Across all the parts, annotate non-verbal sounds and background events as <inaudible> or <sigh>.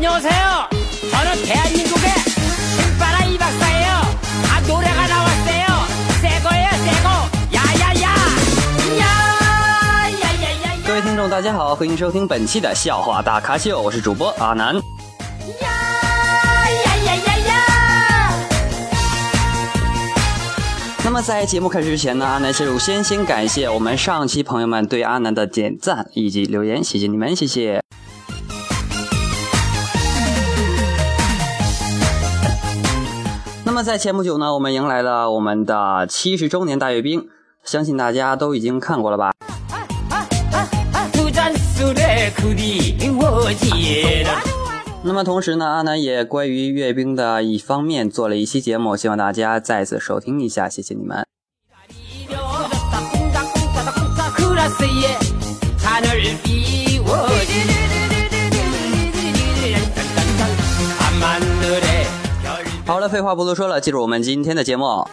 안녕하세요. 저는 대한민국의 신바라 이 박사예요. 아 노래가 나왔어요. 새거예요 새거. 야야야. 야야야야. 各位听众，大家好，欢迎收听本期的笑话大咖秀，我是主播阿南。 야야야야. 那么在节目开始之前呢，阿南首先先感谢我们上期朋友们对阿南的点赞以及留言，谢谢你们，谢谢。 那么在前不久呢我们迎来了我们的七十周年大阅兵相信大家都已经看过了吧？那么同时呢阿南也关于阅兵的一方面做了一期节目希望大家再次收听一下谢谢你们。好了废话不多说了进入我们今天的节目。啊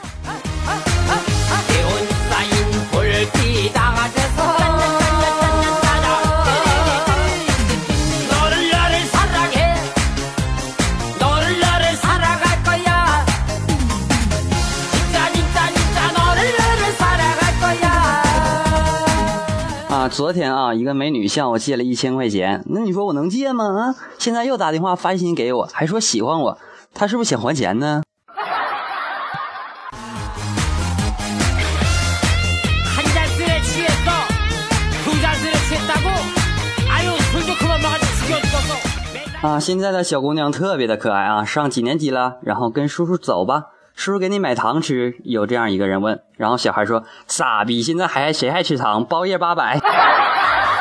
昨天啊一个美女向我借了一千块钱。那你说我能借吗？啊？现在又打电话发信给我还说喜欢我。他是不是想还钱呢？啊现在的小姑娘特别的可爱啊上几年级了然后跟叔叔走吧。叔叔给你买糖吃有这样一个人问然后小孩说傻逼现在还谁还吃糖？包夜八百。<laughs>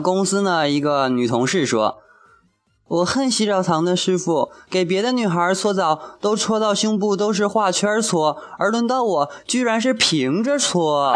公司呢，一个女同事说：“我恨洗澡堂的师傅，给别的女孩搓澡都搓到胸部都是画圈搓，而轮到我居然是平着搓。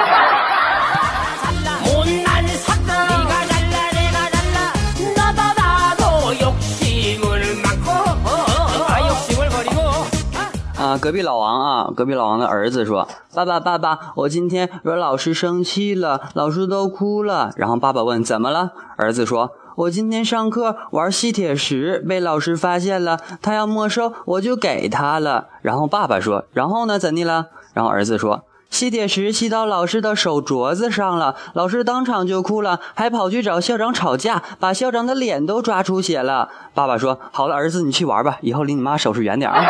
隔壁老王啊，隔壁老王的儿子说：“爸爸，爸爸，我今天惹老师生气了，老师都哭了。”然后爸爸问：“怎么了？”儿子说：“我今天上课玩吸铁石，被老师发现了，他要没收，我就给他了。”然后爸爸说：“然后呢？怎的了？”然后儿子说：“吸铁石吸到老师的手镯子上了，老师当场就哭了，还跑去找校长吵架，把校长的脸都抓出血了。”爸爸说：“好了，儿子，你去玩吧，以后离你妈手势远点啊。”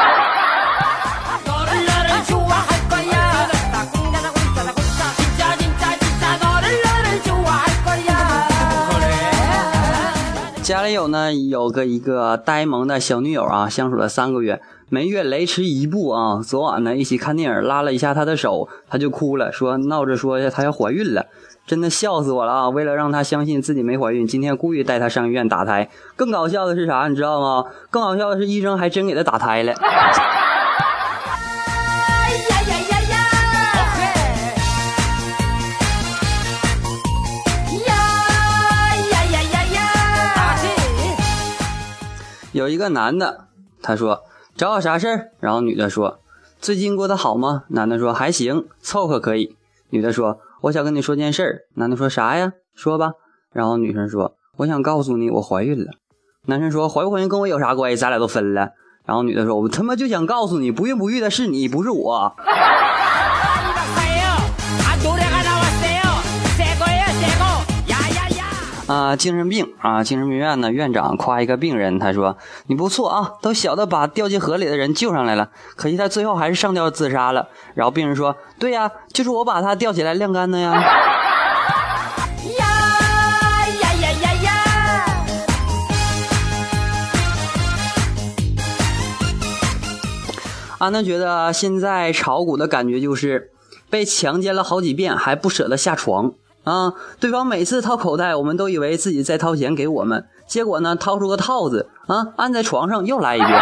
家里有呢，有个一个呆萌的小女友啊，相处了三个月，每月雷池一步啊。昨晚呢，一起看电影，拉了一下她的手，她就哭了，说闹着说她要怀孕了，真的笑死我了啊！为了让她相信自己没怀孕，今天故意带她上医院打胎。更搞笑的是啥，你知道吗？更搞笑的是医生还真给她打胎了。有一个男的，他说找我啥事儿？然后女的说最近过得好吗？男的说还行，凑合可以。女的说我想跟你说件事儿。男的说啥呀？说吧。然后女生说我想告诉你我怀孕了。男生说怀不怀孕跟我有啥关系？咱俩都分了。然后女的说我他妈就想告诉你，不孕不育的是你，不是我。啊，精神病啊，精神病院呢？院长夸一个病人，他说：“你不错啊，都晓得把掉进河里的人救上来了。”可惜他最后还是上吊自杀了。然后病人说：“对呀，就是我把他吊起来晾干的呀。”呀呀呀呀呀！安娜觉得现在炒股的感觉就是被强奸了好几遍，还不舍得下床。啊对方每次掏口袋我们都以为自己在掏钱给我们结果呢掏出个套子啊按在床上又来一遍。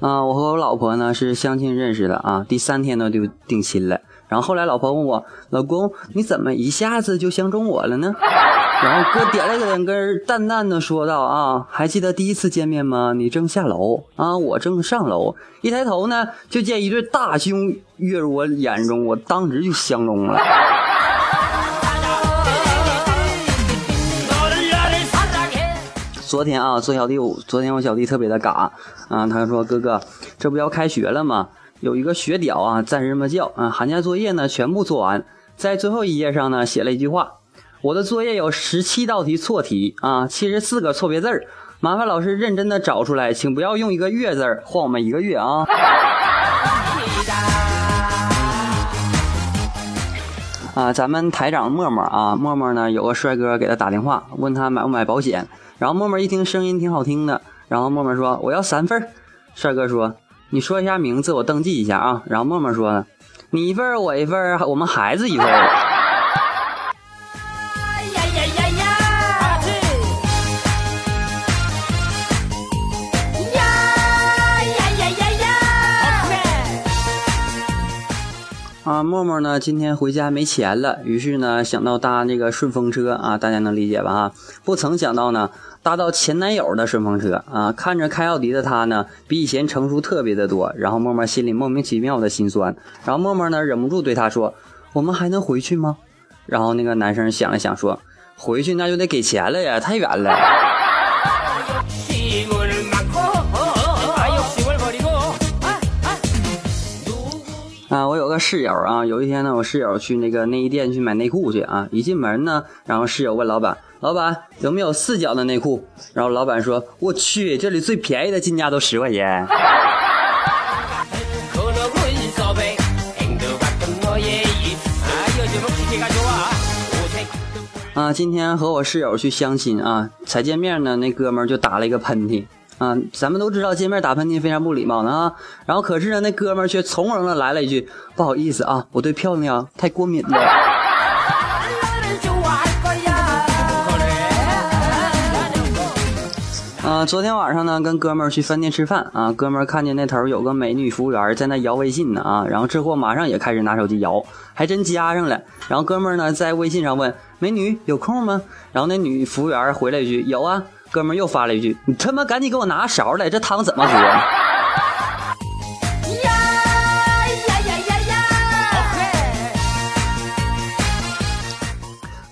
啊我和我老婆呢是相亲认识的啊第三天呢就定亲了。然后后来老婆问我：“老公，你怎么一下子就相中我了呢？” <laughs> 然后哥点了两根，淡淡的说道：“啊，还记得第一次见面吗？你正下楼啊，我正上楼。一抬头呢，就见一对大胸跃入我眼中，我当时就相中了。昨天啊，做小弟，昨天我小弟特别的嘎，啊，他说哥哥，这不要开学了吗？有一个学屌啊，暂时这么叫啊，寒假作业呢全部做完，在最后一页上呢写了一句话，我的作业有十七道题错题啊，七十四个错别字儿，麻烦老师认真的找出来，请不要用一个月字儿换我们一个月啊。啊，咱们台长默默啊，默默呢有个帅哥给他打电话，问他买不买保险。然后默默一听声音挺好听的，然后默默说我要三份儿帅哥说你说一下名字，我登记一下啊。然后默默说呢，你一份我一份我们孩子一份啊，默默呢？今天回家没钱了，于是呢想到搭那个顺风车啊，大家能理解吧？啊，不曾想到呢，搭到前男友的顺风车啊，看着开奥迪的他呢比以前成熟特别的多，然后默默心里莫名其妙的心酸，然后默默呢忍不住对他说：“我们还能回去吗？”然后那个男生想了想说：“回去那就得给钱了呀，太远了。”啊我有个室友啊有一天呢我室友去那个内衣店去买内裤去啊一进门呢然后室友问老板老板有没有四角的内裤？然后老板说我去这里最便宜的进价都十块钱。<laughs> 啊今天和我室友去相亲啊才见面呢那哥们就打了一个喷嚏。啊，咱们都知道见面打喷嚏非常不礼貌的啊。然后可是呢，那哥们儿却从容的来了一句：“不好意思啊，我对漂亮太过敏了。<laughs> ”啊，昨天晚上呢，跟哥们儿去饭店吃饭啊，哥们儿看见那头有个美女服务员在那摇微信呢啊，然后这货马上也开始拿手机摇，还真加上了。然后哥们儿呢在微信上问美女有空吗？然后那女服务员回了一句：“有啊。”哥们又发了一句，你他妈赶紧给我拿勺来，这汤怎么喝？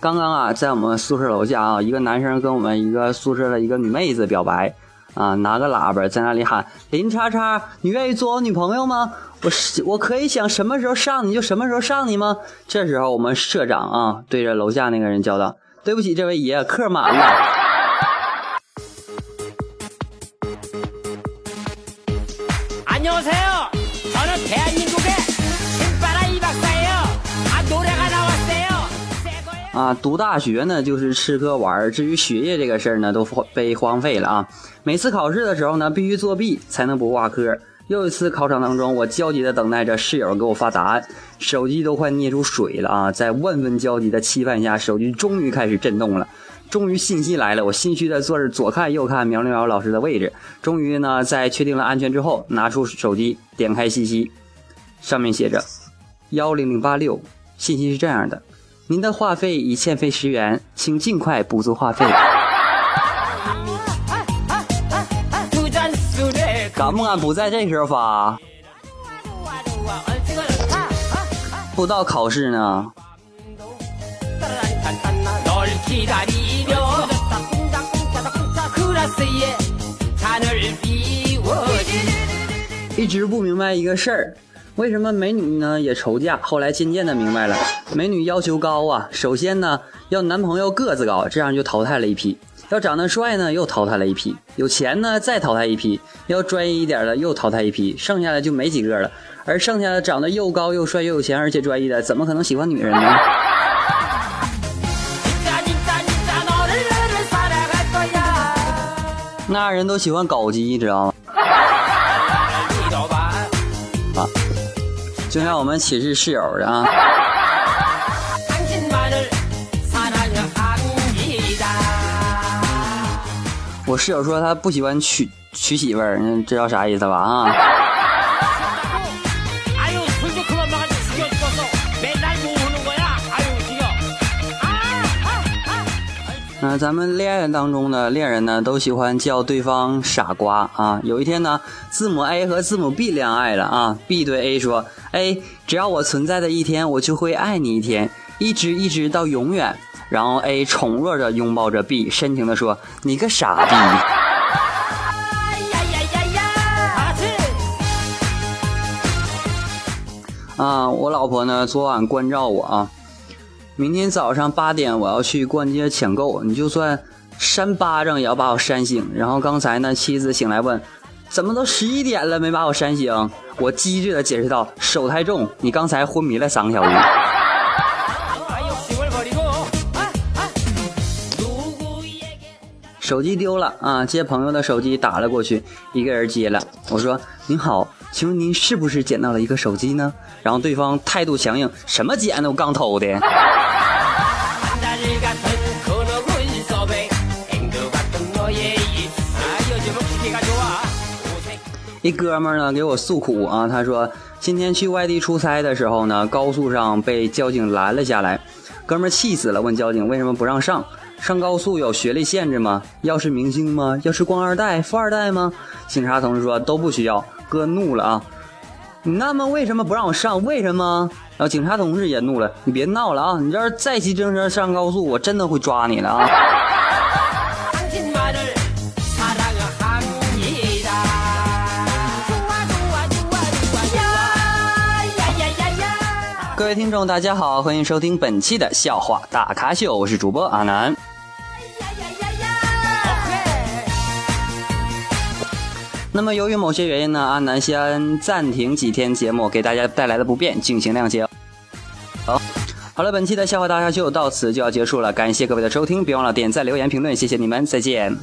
刚刚啊，在我们宿舍楼下啊，一个男生跟我们一个宿舍的一个女妹子表白啊，拿个喇叭在那里喊，林叉叉，你愿意做我女朋友吗？我我可以想什么时候上，你就什么时候上。你吗？这时候我们社长啊，对着楼下那个人叫道：对不起，这位爷，客满了。啊，读大学呢就是吃喝玩，至于学业这个事儿呢，都被荒废了啊。每次考试的时候呢，必须作弊才能不挂科。又一次考场当中，我焦急地等待着室友给我发答案，手机都快捏出水了啊！在万分焦急的期盼下，手机终于开始震动了。终于信息来了，我心虚的坐着左看右看，瞄了瞄老师的位置。终于呢，在确定了安全之后，拿出手机点开信息，上面写着幺零零八六，信息是这样的：您的话费已欠费十元，请尽快补足话费。敢不敢不在这时候发？不到考试呢。一直不明白一个事儿，为什么美女呢也愁嫁？后来渐渐的明白了，美女要求高啊，首先呢要男朋友个子高，这样就淘汰了一批。要长得帅呢，又淘汰了一批。有钱呢，再淘汰一批。要专业一点的，又淘汰一批。剩下的就没几个了。而剩下的长得又高又帅又有钱而且专业的，怎么可能喜欢女人呢？那人都喜欢搞基，知道吗？啊。就像我们寝室室友的啊。我室友说他不喜欢娶娶媳妇儿，你知道啥意思吧？啊。咱们恋爱当中呢，恋人呢都喜欢叫对方傻瓜啊。有一天呢，字母 A 和字母 B 恋爱了啊。B 对 A 说：“A，只要我存在的一天，我就会爱你一天，一直一直到永远。”然后 A 宠弱着拥抱着 B，深情地说：“你个傻逼！”！<laughs> 啊，我老婆呢昨晚关照我啊。明天早上八点我要去逛街抢购，你就算扇巴掌也要把我扇醒。然后刚才呢，妻子醒来问，怎么都十一点了没把我扇醒？我机智的解释道，手太重，你刚才昏迷了三个小时。手机丢了啊，接朋友的手机打了过去，一个人接了，我说您好，请问您是不是捡到了一个手机呢？然后对方态度强硬，什么捡的？我刚偷的。一哥们儿呢给我诉苦啊，他说今天去外地出差的时候呢，高速上被交警拦了下来，哥们儿气死了，问交警为什么不让上？上高速有学历限制吗？要是明星吗？要是官二代、富二代吗？警察同志说都不需要。哥怒了啊！你那么为什么不让我上？为什么？然后警察同志也怒了，你别闹了啊！你要是再骑自行车上高速，我真的会抓你的啊！<laughs> 各位听众，大家好，欢迎收听本期的笑话大咖秀，我是主播阿南。那么，由于某些原因呢，阿南先暂停几天节目，给大家带来的不便，敬请谅解。好，好了，本期的笑话大咖秀到此就要结束了，感谢各位的收听，别忘了点赞、留言、评论，谢谢你们，再见。